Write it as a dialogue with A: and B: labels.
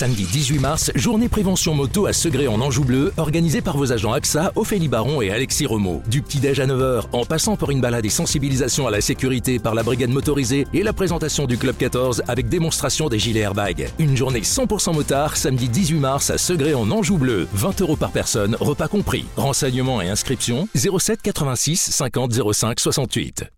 A: Samedi 18 mars, journée prévention moto à Segré en Anjou Bleu, organisée par vos agents AXA, Ophélie Baron et Alexis Romo. Du petit-déj à 9h, en passant par une balade et sensibilisation à la sécurité par la brigade motorisée et la présentation du Club 14 avec démonstration des gilets airbags. Une journée 100% motard, samedi 18 mars à Segré en Anjou Bleu. 20 euros par personne, repas compris. Renseignements et inscriptions 07 86 50 05 68.